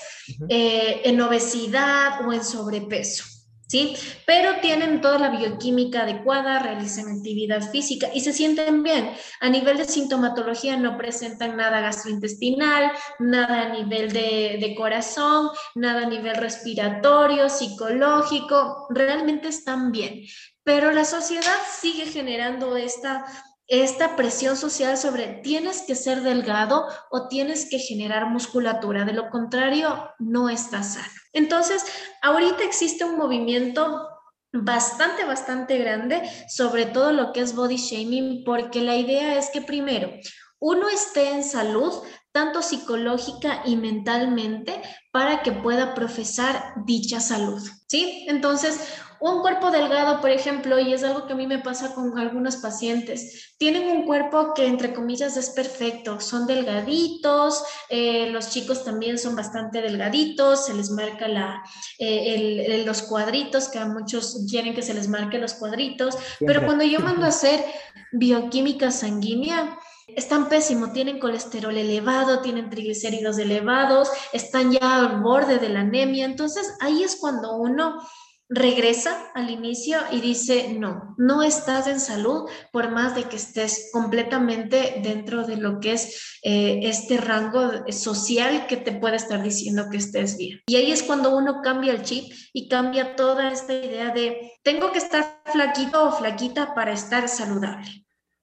eh, en obesidad o en sobrepeso. ¿Sí? Pero tienen toda la bioquímica adecuada, realizan actividad física y se sienten bien. A nivel de sintomatología no presentan nada gastrointestinal, nada a nivel de, de corazón, nada a nivel respiratorio, psicológico, realmente están bien. Pero la sociedad sigue generando esta esta presión social sobre tienes que ser delgado o tienes que generar musculatura, de lo contrario no estás sano. Entonces, ahorita existe un movimiento bastante, bastante grande sobre todo lo que es body shaming, porque la idea es que primero, uno esté en salud, tanto psicológica y mentalmente, para que pueda profesar dicha salud, ¿sí? Entonces, un cuerpo delgado, por ejemplo, y es algo que a mí me pasa con algunos pacientes, tienen un cuerpo que entre comillas es perfecto, son delgaditos, eh, los chicos también son bastante delgaditos, se les marca la, eh, los cuadritos, que a muchos quieren que se les marque los cuadritos, pero cuando yo *laughs* mando a hacer bioquímica sanguínea, están pésimo, tienen colesterol elevado, tienen triglicéridos elevados, están ya al borde de la anemia. Entonces ahí es cuando uno regresa al inicio y dice, no, no estás en salud por más de que estés completamente dentro de lo que es eh, este rango social que te puede estar diciendo que estés bien. Y ahí es cuando uno cambia el chip y cambia toda esta idea de, tengo que estar flaquito o flaquita para estar saludable.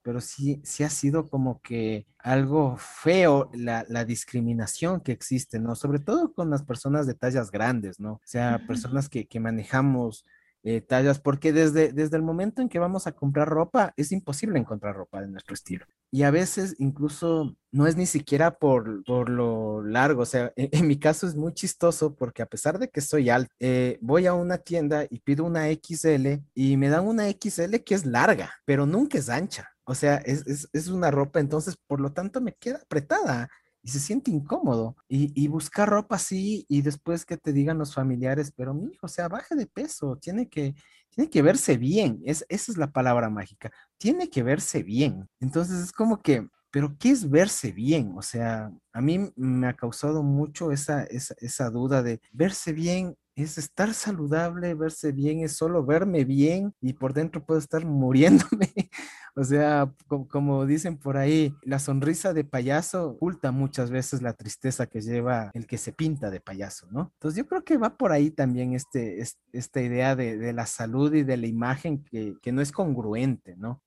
Pero sí, sí ha sido como que algo feo la, la, discriminación que existe, ¿no? Sobre todo con las personas de tallas grandes, ¿no? O sea, personas que, que manejamos eh, tallas, porque desde, desde el momento en que vamos a comprar ropa, es imposible encontrar ropa de nuestro estilo. Y a veces incluso no es ni siquiera por, por lo largo, o sea, en, mi caso es muy chistoso porque a pesar de que soy alto, eh, voy a una tienda y pido una XL y me dan una XL que es larga, pero nunca es ancha. O sea, es, es, es una ropa, entonces por lo tanto me queda apretada y se siente incómodo. Y, buscar ropa así y después que te digan los familiares, pero mi hijo, o sea, baje de peso, tiene que, tiene que verse bien. Es, esa es la palabra mágica. Tiene que verse bien. Entonces es como que, pero ¿qué es verse bien? O sea, a mí me ha causado mucho esa, esa, esa duda de verse bien es estar saludable, verse bien, es solo verme bien y por dentro puedo estar *laughs* muriéndome. o sea, como, dicen por ahí, la sonrisa de payaso oculta muchas veces la tristeza que lleva el que se pinta de payaso, ¿no? Entonces yo creo que va por ahí también este, esta idea de, la salud y de la imagen que, no es congruente, ¿no?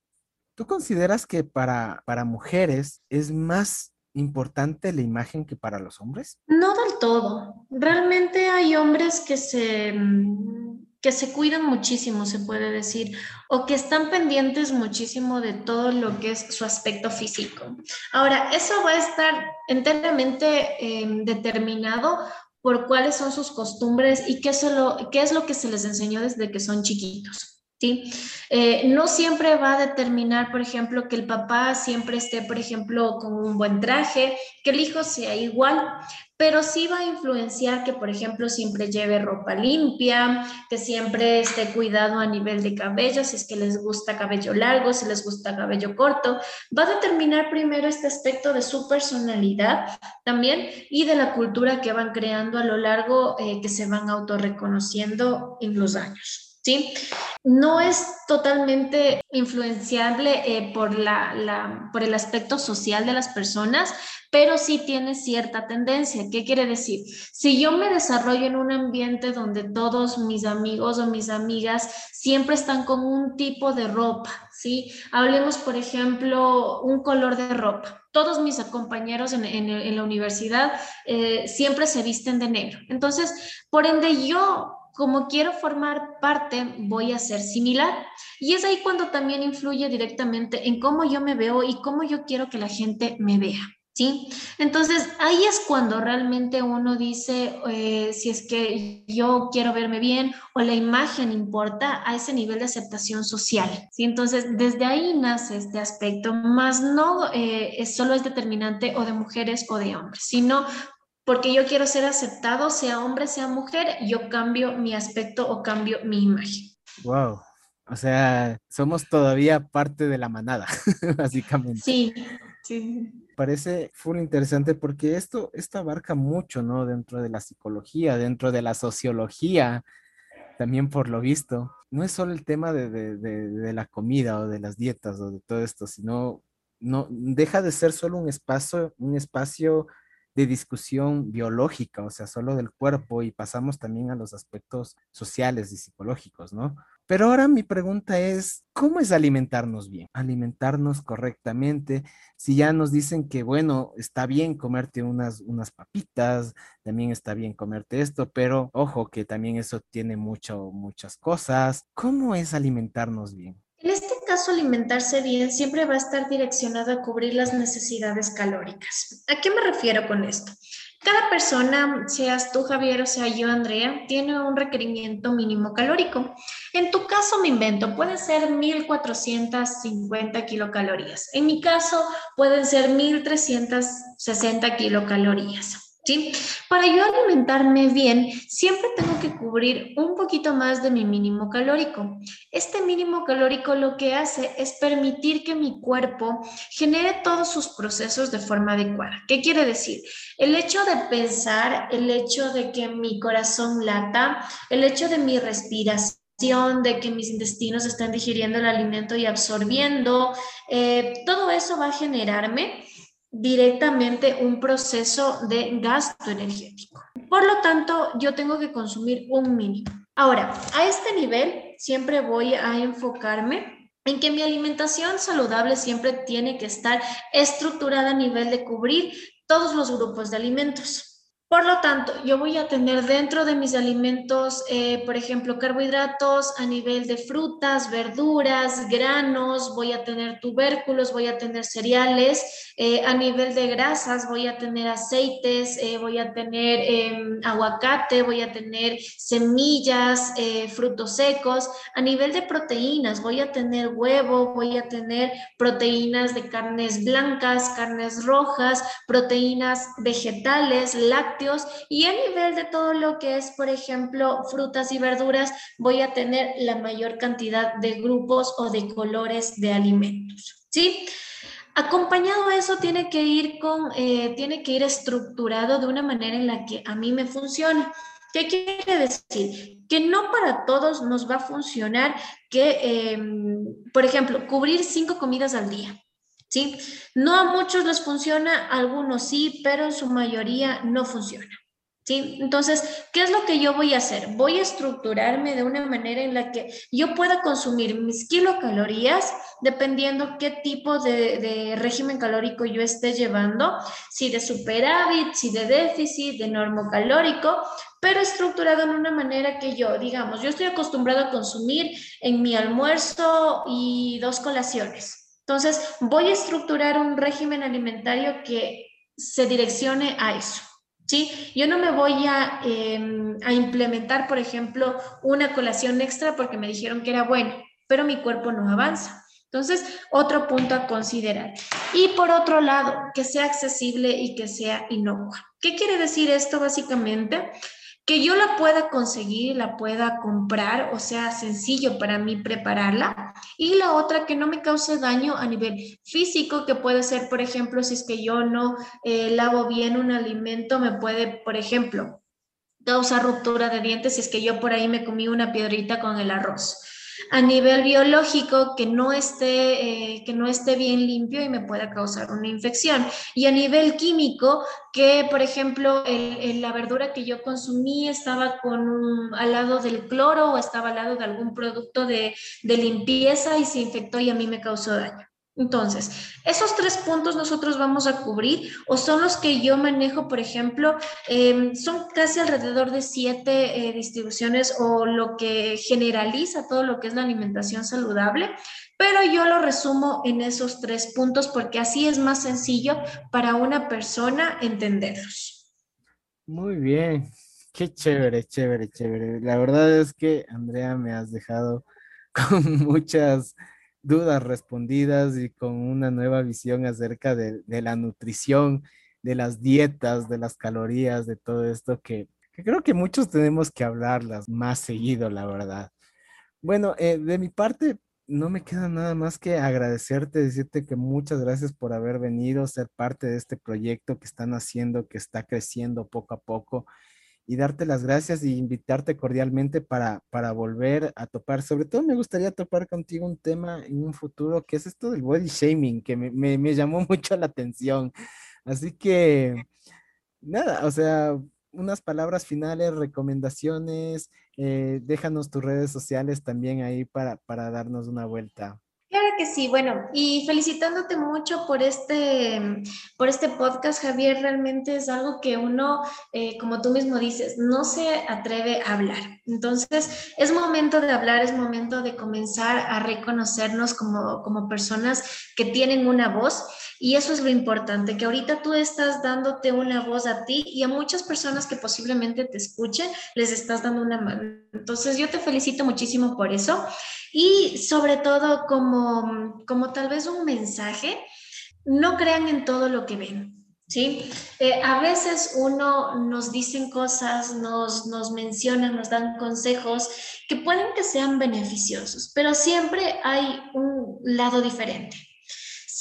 ¿Tú consideras que para, para mujeres es más importante la imagen que para los hombres? No todo. Realmente hay hombres que se, que se cuidan muchísimo, se puede decir, o que están pendientes muchísimo de todo lo que es su aspecto físico. Ahora, eso va a estar enteramente em, determinado por cuáles son sus costumbres y qué, solo, qué es lo que se les enseñó desde que son chiquitos. ¿sí? Eh, no siempre va a determinar, por ejemplo, que el papá siempre esté, por ejemplo, con un buen traje, que el hijo sea igual, pero sí va a influenciar que, por ejemplo, siempre lleve ropa limpia, que siempre esté cuidado a nivel de cabello, si es que les gusta cabello largo, si les gusta cabello corto. Va a determinar primero este aspecto de su personalidad también y de la cultura que van creando a lo largo eh, que se van autorreconociendo en los años. ¿Sí? No es totalmente influenciable eh, por, la, por el aspecto social de las personas, pero sí tiene cierta tendencia. ¿Qué quiere decir? Si yo me desarrollo en un ambiente donde todos mis amigos o mis amigas siempre están con un tipo de ropa, ¿sí? Hablemos, por ejemplo, un color de ropa. Todos mis compañeros en, la universidad eh, siempre se visten de negro. Entonces, por ende, yo como quiero formar parte, voy a ser similar. Y es ahí cuando también influye directamente en cómo yo me veo y cómo yo quiero que la gente me vea. ¿Sí? Entonces ahí es cuando realmente uno dice eh, si es que yo quiero verme bien o la imagen importa a ese nivel de aceptación social. ¿sí? Entonces desde ahí nace este aspecto, más no eh, solo es determinante o de mujeres o de hombres, sino porque yo quiero ser aceptado, sea hombre, sea mujer, yo cambio mi aspecto o cambio mi imagen. Wow. O sea, somos todavía parte de la manada, *laughs* básicamente. Sí, sí. Parece full interesante porque esto, esto abarca mucho, ¿no? Dentro de la psicología, dentro de la sociología, también por lo visto. No es solo el tema de, de, de, de la comida o de las dietas o de todo esto, sino no deja de ser solo un espacio, un espacio de discusión biológica, o sea, solo del cuerpo, y pasamos también a los aspectos sociales y psicológicos, ¿no? Pero ahora mi pregunta es, ¿cómo es alimentarnos bien? Alimentarnos correctamente. Si ya nos dicen que, bueno, está bien comerte unas, unas papitas, también está bien comerte esto, pero ojo que también eso tiene mucho, muchas cosas. ¿Cómo es alimentarnos bien? En caso, alimentarse bien siempre va a estar direccionado a cubrir las necesidades calóricas. ¿A qué me refiero con esto? Cada persona, seas tú Javier o sea yo Andrea, tiene un requerimiento mínimo calórico. En tu caso me invento, puede ser 1450 kilocalorías. En mi caso pueden ser 1360 kilocalorías. ¿Sí? Para yo alimentarme bien, siempre tengo que cubrir un poquito más de mi mínimo calórico. Este mínimo calórico lo que hace es permitir que mi cuerpo genere todos sus procesos de forma adecuada. ¿Qué quiere decir? El hecho de pensar, el hecho de que mi corazón lata, el hecho de mi respiración, de que mis intestinos estén digiriendo el alimento y absorbiendo, eh, todo eso va a generarme directamente un proceso de gasto energético. Por lo tanto, yo tengo que consumir un mínimo. Ahora, a este nivel siempre voy a enfocarme en que mi alimentación saludable siempre tiene que estar estructurada a nivel de cubrir todos los grupos de alimentos. Por lo tanto, yo voy a tener dentro de mis alimentos, eh, por ejemplo, carbohidratos a nivel de frutas, verduras, granos, voy a tener tubérculos, voy a tener cereales, eh, a nivel de grasas voy a tener aceites, eh, voy a tener em, aguacate, voy a tener semillas, frutos secos, a nivel de proteínas voy a tener huevo, voy a tener proteínas de carnes blancas, carnes rojas, proteínas vegetales, lácteos, y a nivel de todo lo que es, por ejemplo, frutas y verduras, voy a tener la mayor cantidad de grupos o de colores de alimentos, ¿sí? Acompañado a eso tiene que ir con, eh, tiene que ir estructurado de una manera en la que a mí me funcione. ¿Qué quiere decir? Que no para todos nos va a funcionar que, em, por ejemplo, cubrir cinco comidas al día. ¿Sí? No a muchos les funciona, algunos sí, pero en su mayoría no funciona. ¿Sí? Entonces, ¿qué es lo que yo voy a hacer? Voy a estructurarme de una manera en la que yo pueda consumir mis kilocalorías dependiendo qué tipo de, de régimen calórico yo esté llevando, si de superávit, si de déficit, de normocalórico, pero estructurado en una manera que yo, digamos, yo estoy acostumbrado a consumir en mi almuerzo y dos colaciones. Entonces, voy a estructurar un régimen alimentario que se direccione a eso. ¿Sí? Yo no me voy a, em, a, implementar, por ejemplo, una colación extra porque me dijeron que era bueno, pero mi cuerpo no avanza. Entonces, otro punto a considerar. Y por otro lado, que sea accesible y que sea inocua. ¿Qué quiere decir esto básicamente? Que yo la pueda conseguir, la pueda comprar, o sea, sencillo para mí prepararla. Y la otra, que no me cause daño a nivel físico, que puede ser, por ejemplo, si es que yo no eh, lavo bien un alimento, me puede, por ejemplo, causar ruptura de dientes si es que yo por ahí me comí una piedrita con el arroz a nivel biológico que no esté, eh, que no esté bien limpio y me pueda causar una infección. Y a nivel químico, que por ejemplo la verdura que yo consumí estaba con al lado del cloro o estaba al lado de algún producto de, de limpieza y se infectó y a mí me causó daño. Entonces, esos tres puntos nosotros vamos a cubrir o son los que yo manejo, por ejemplo, em, son casi alrededor de siete eh, distribuciones o lo que generaliza todo lo que es la alimentación saludable, pero yo lo resumo en esos tres puntos porque así es más sencillo para una persona entenderlos. Muy bien, qué chévere, chévere, chévere. La verdad es que, Andrea, me has dejado *laughs* con muchas dudas respondidas y con una nueva visión acerca de, la nutrición, de las dietas, de las calorías, de todo esto que, creo que muchos tenemos que hablarlas más seguido, la verdad. Bueno, eh, de mi parte, no me queda nada más que agradecerte, decirte que muchas gracias por haber venido, ser parte de este proyecto que están haciendo, que está creciendo poco a poco y darte las gracias y invitarte cordialmente para, para volver a topar. Sobre todo me gustaría topar contigo un tema en un futuro que es esto del body shaming, que me, me, me llamó *laughs* mucho la atención. Así que, nada, o sea, unas palabras finales, recomendaciones, eh, déjanos tus redes sociales también ahí para, para darnos una vuelta. Que sí, bueno, y felicitándote mucho por este, por este podcast, Javier, realmente es algo que uno, eh, como tú mismo dices, no se atreve a hablar. Entonces, es momento de hablar, es momento de comenzar a reconocernos como, como personas que tienen una voz y eso es lo importante, que ahorita tú estás dándote una voz a ti y a muchas personas que posiblemente te escuchen, les estás dando una mano. Entonces yo te felicito muchísimo por eso y sobre todo como, como tal vez un mensaje, no crean en todo lo que ven. ¿Sí? Eh, a veces uno nos dicen cosas, nos, nos mencionan, nos dan consejos que pueden que sean beneficiosos, pero siempre hay un lado diferente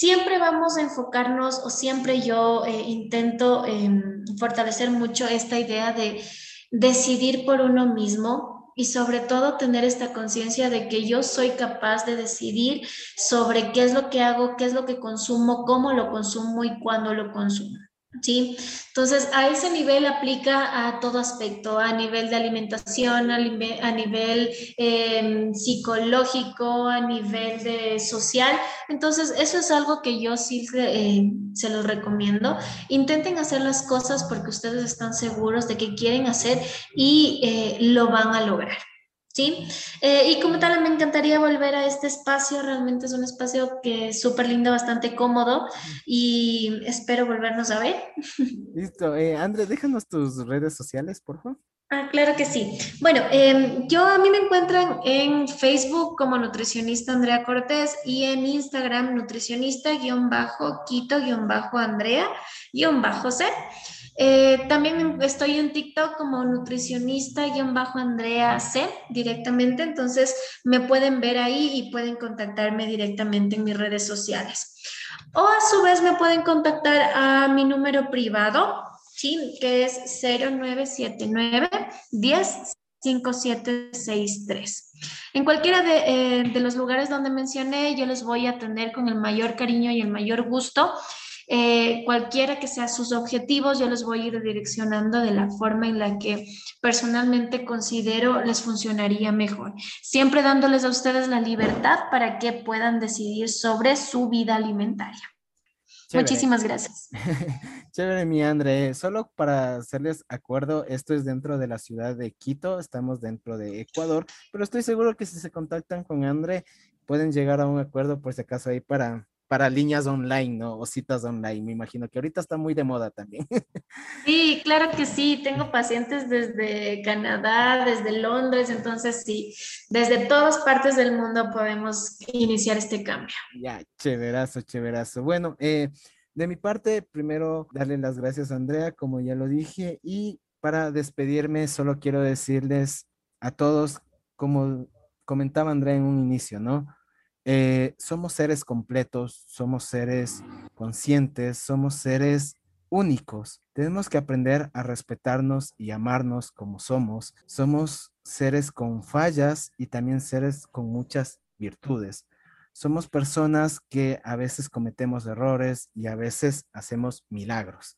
siempre vamos a enfocarnos o siempre yo eh, intento em, fortalecer mucho esta idea de decidir por uno mismo y sobre todo tener esta conciencia de que yo soy capaz de decidir sobre qué es lo que hago, qué es lo que consumo, cómo lo consumo y cuándo lo consumo. ¿Sí? Entonces, a ese nivel aplica a todo aspecto, a nivel de alimentación, a, nivel, em, psicológico, a nivel de social. Entonces, eso es algo que yo sí eh, se los recomiendo. Intenten hacer las cosas porque ustedes están seguros de que quieren hacer y eh, lo van a lograr. ¿Sí? Eh, y como tal, me encantaría volver a este espacio, realmente es un espacio que es súper lindo, bastante cómodo y espero volvernos a ver. *laughs* Listo, eh, André, déjanos tus redes sociales, por favor. Ah, claro que sí. Bueno, em, yo a mí me encuentran en Facebook como nutricionista Andrea Cortés y en Instagram nutricionista-quito-andrea-c. Eh, también estoy en TikTok como nutricionista-andrea C directamente, entonces me pueden ver ahí y pueden contactarme directamente en mis redes sociales. O a su vez me pueden contactar a mi número privado, ¿sí? que es 0979 10 5763. En cualquiera de, eh, de, los lugares donde mencioné, yo los voy a atender con el mayor cariño y el mayor gusto. Eh, cualquiera que sean sus objetivos, yo los voy a ir direccionando de la forma en la que personalmente considero les funcionaría mejor, siempre dándoles a ustedes la libertad para que puedan decidir sobre su vida alimentaria. Muchísimas gracias. *laughs* Chévere, mi André. Solo para hacerles acuerdo, esto es dentro de la ciudad de Quito, estamos dentro de Ecuador, pero estoy seguro que si se contactan con André, pueden llegar a un acuerdo por si acaso ahí para para líneas online, ¿no? O citas online. Me imagino que ahorita está muy de moda también. *laughs* Sí, claro que sí. Tengo pacientes desde Canadá, desde Londres, entonces sí, desde todas partes del mundo podemos iniciar este cambio. Ya, chéverazo, chéverazo. Bueno, eh, de mi parte, primero darle las gracias a Andrea, como ya lo dije, y para despedirme, solo quiero decirles a todos, como comentaba Andrea en un inicio, ¿no? Eh, somos seres completos, somos seres conscientes, somos seres únicos. Tenemos que aprender a respetarnos y amarnos como somos. Somos seres con fallas y también seres con muchas virtudes. Somos personas que a veces cometemos errores y a veces hacemos milagros.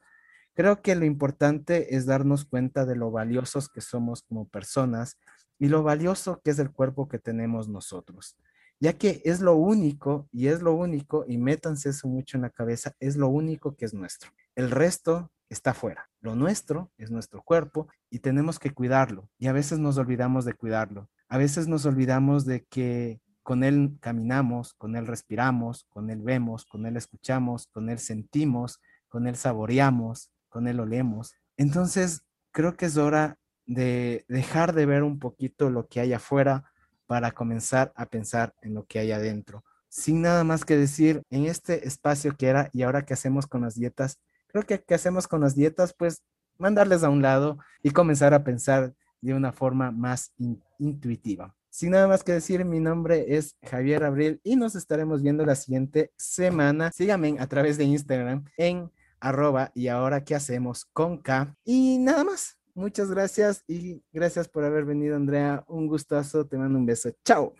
Creo que lo importante es darnos cuenta de lo valiosos que somos como personas y lo valioso que es el cuerpo que tenemos nosotros ya que es lo único y es lo único, y métanse eso mucho en la cabeza, es lo único que es nuestro. El resto está fuera. Lo nuestro es nuestro cuerpo y tenemos que cuidarlo. Y a veces nos olvidamos de cuidarlo. A veces nos olvidamos de que con él caminamos, con él respiramos, con él vemos, con él escuchamos, con él sentimos, con él saboreamos, con él olemos. Entonces, creo que es hora de dejar de ver un poquito lo que hay afuera para comenzar a pensar en lo que hay adentro. Sin nada más que decir, en este espacio que era y ahora qué hacemos con las dietas, creo que qué hacemos con las dietas, pues mandarles a un lado y comenzar a pensar de una forma más intuitiva. Sin nada más que decir, mi nombre es Javier Abril y nos estaremos viendo la siguiente semana. Síganme a través de Instagram en arroba y ahora qué hacemos con K. Y nada más. Muchas gracias y gracias por haber venido, Andrea. Un gustazo. Te mando un beso. Chao.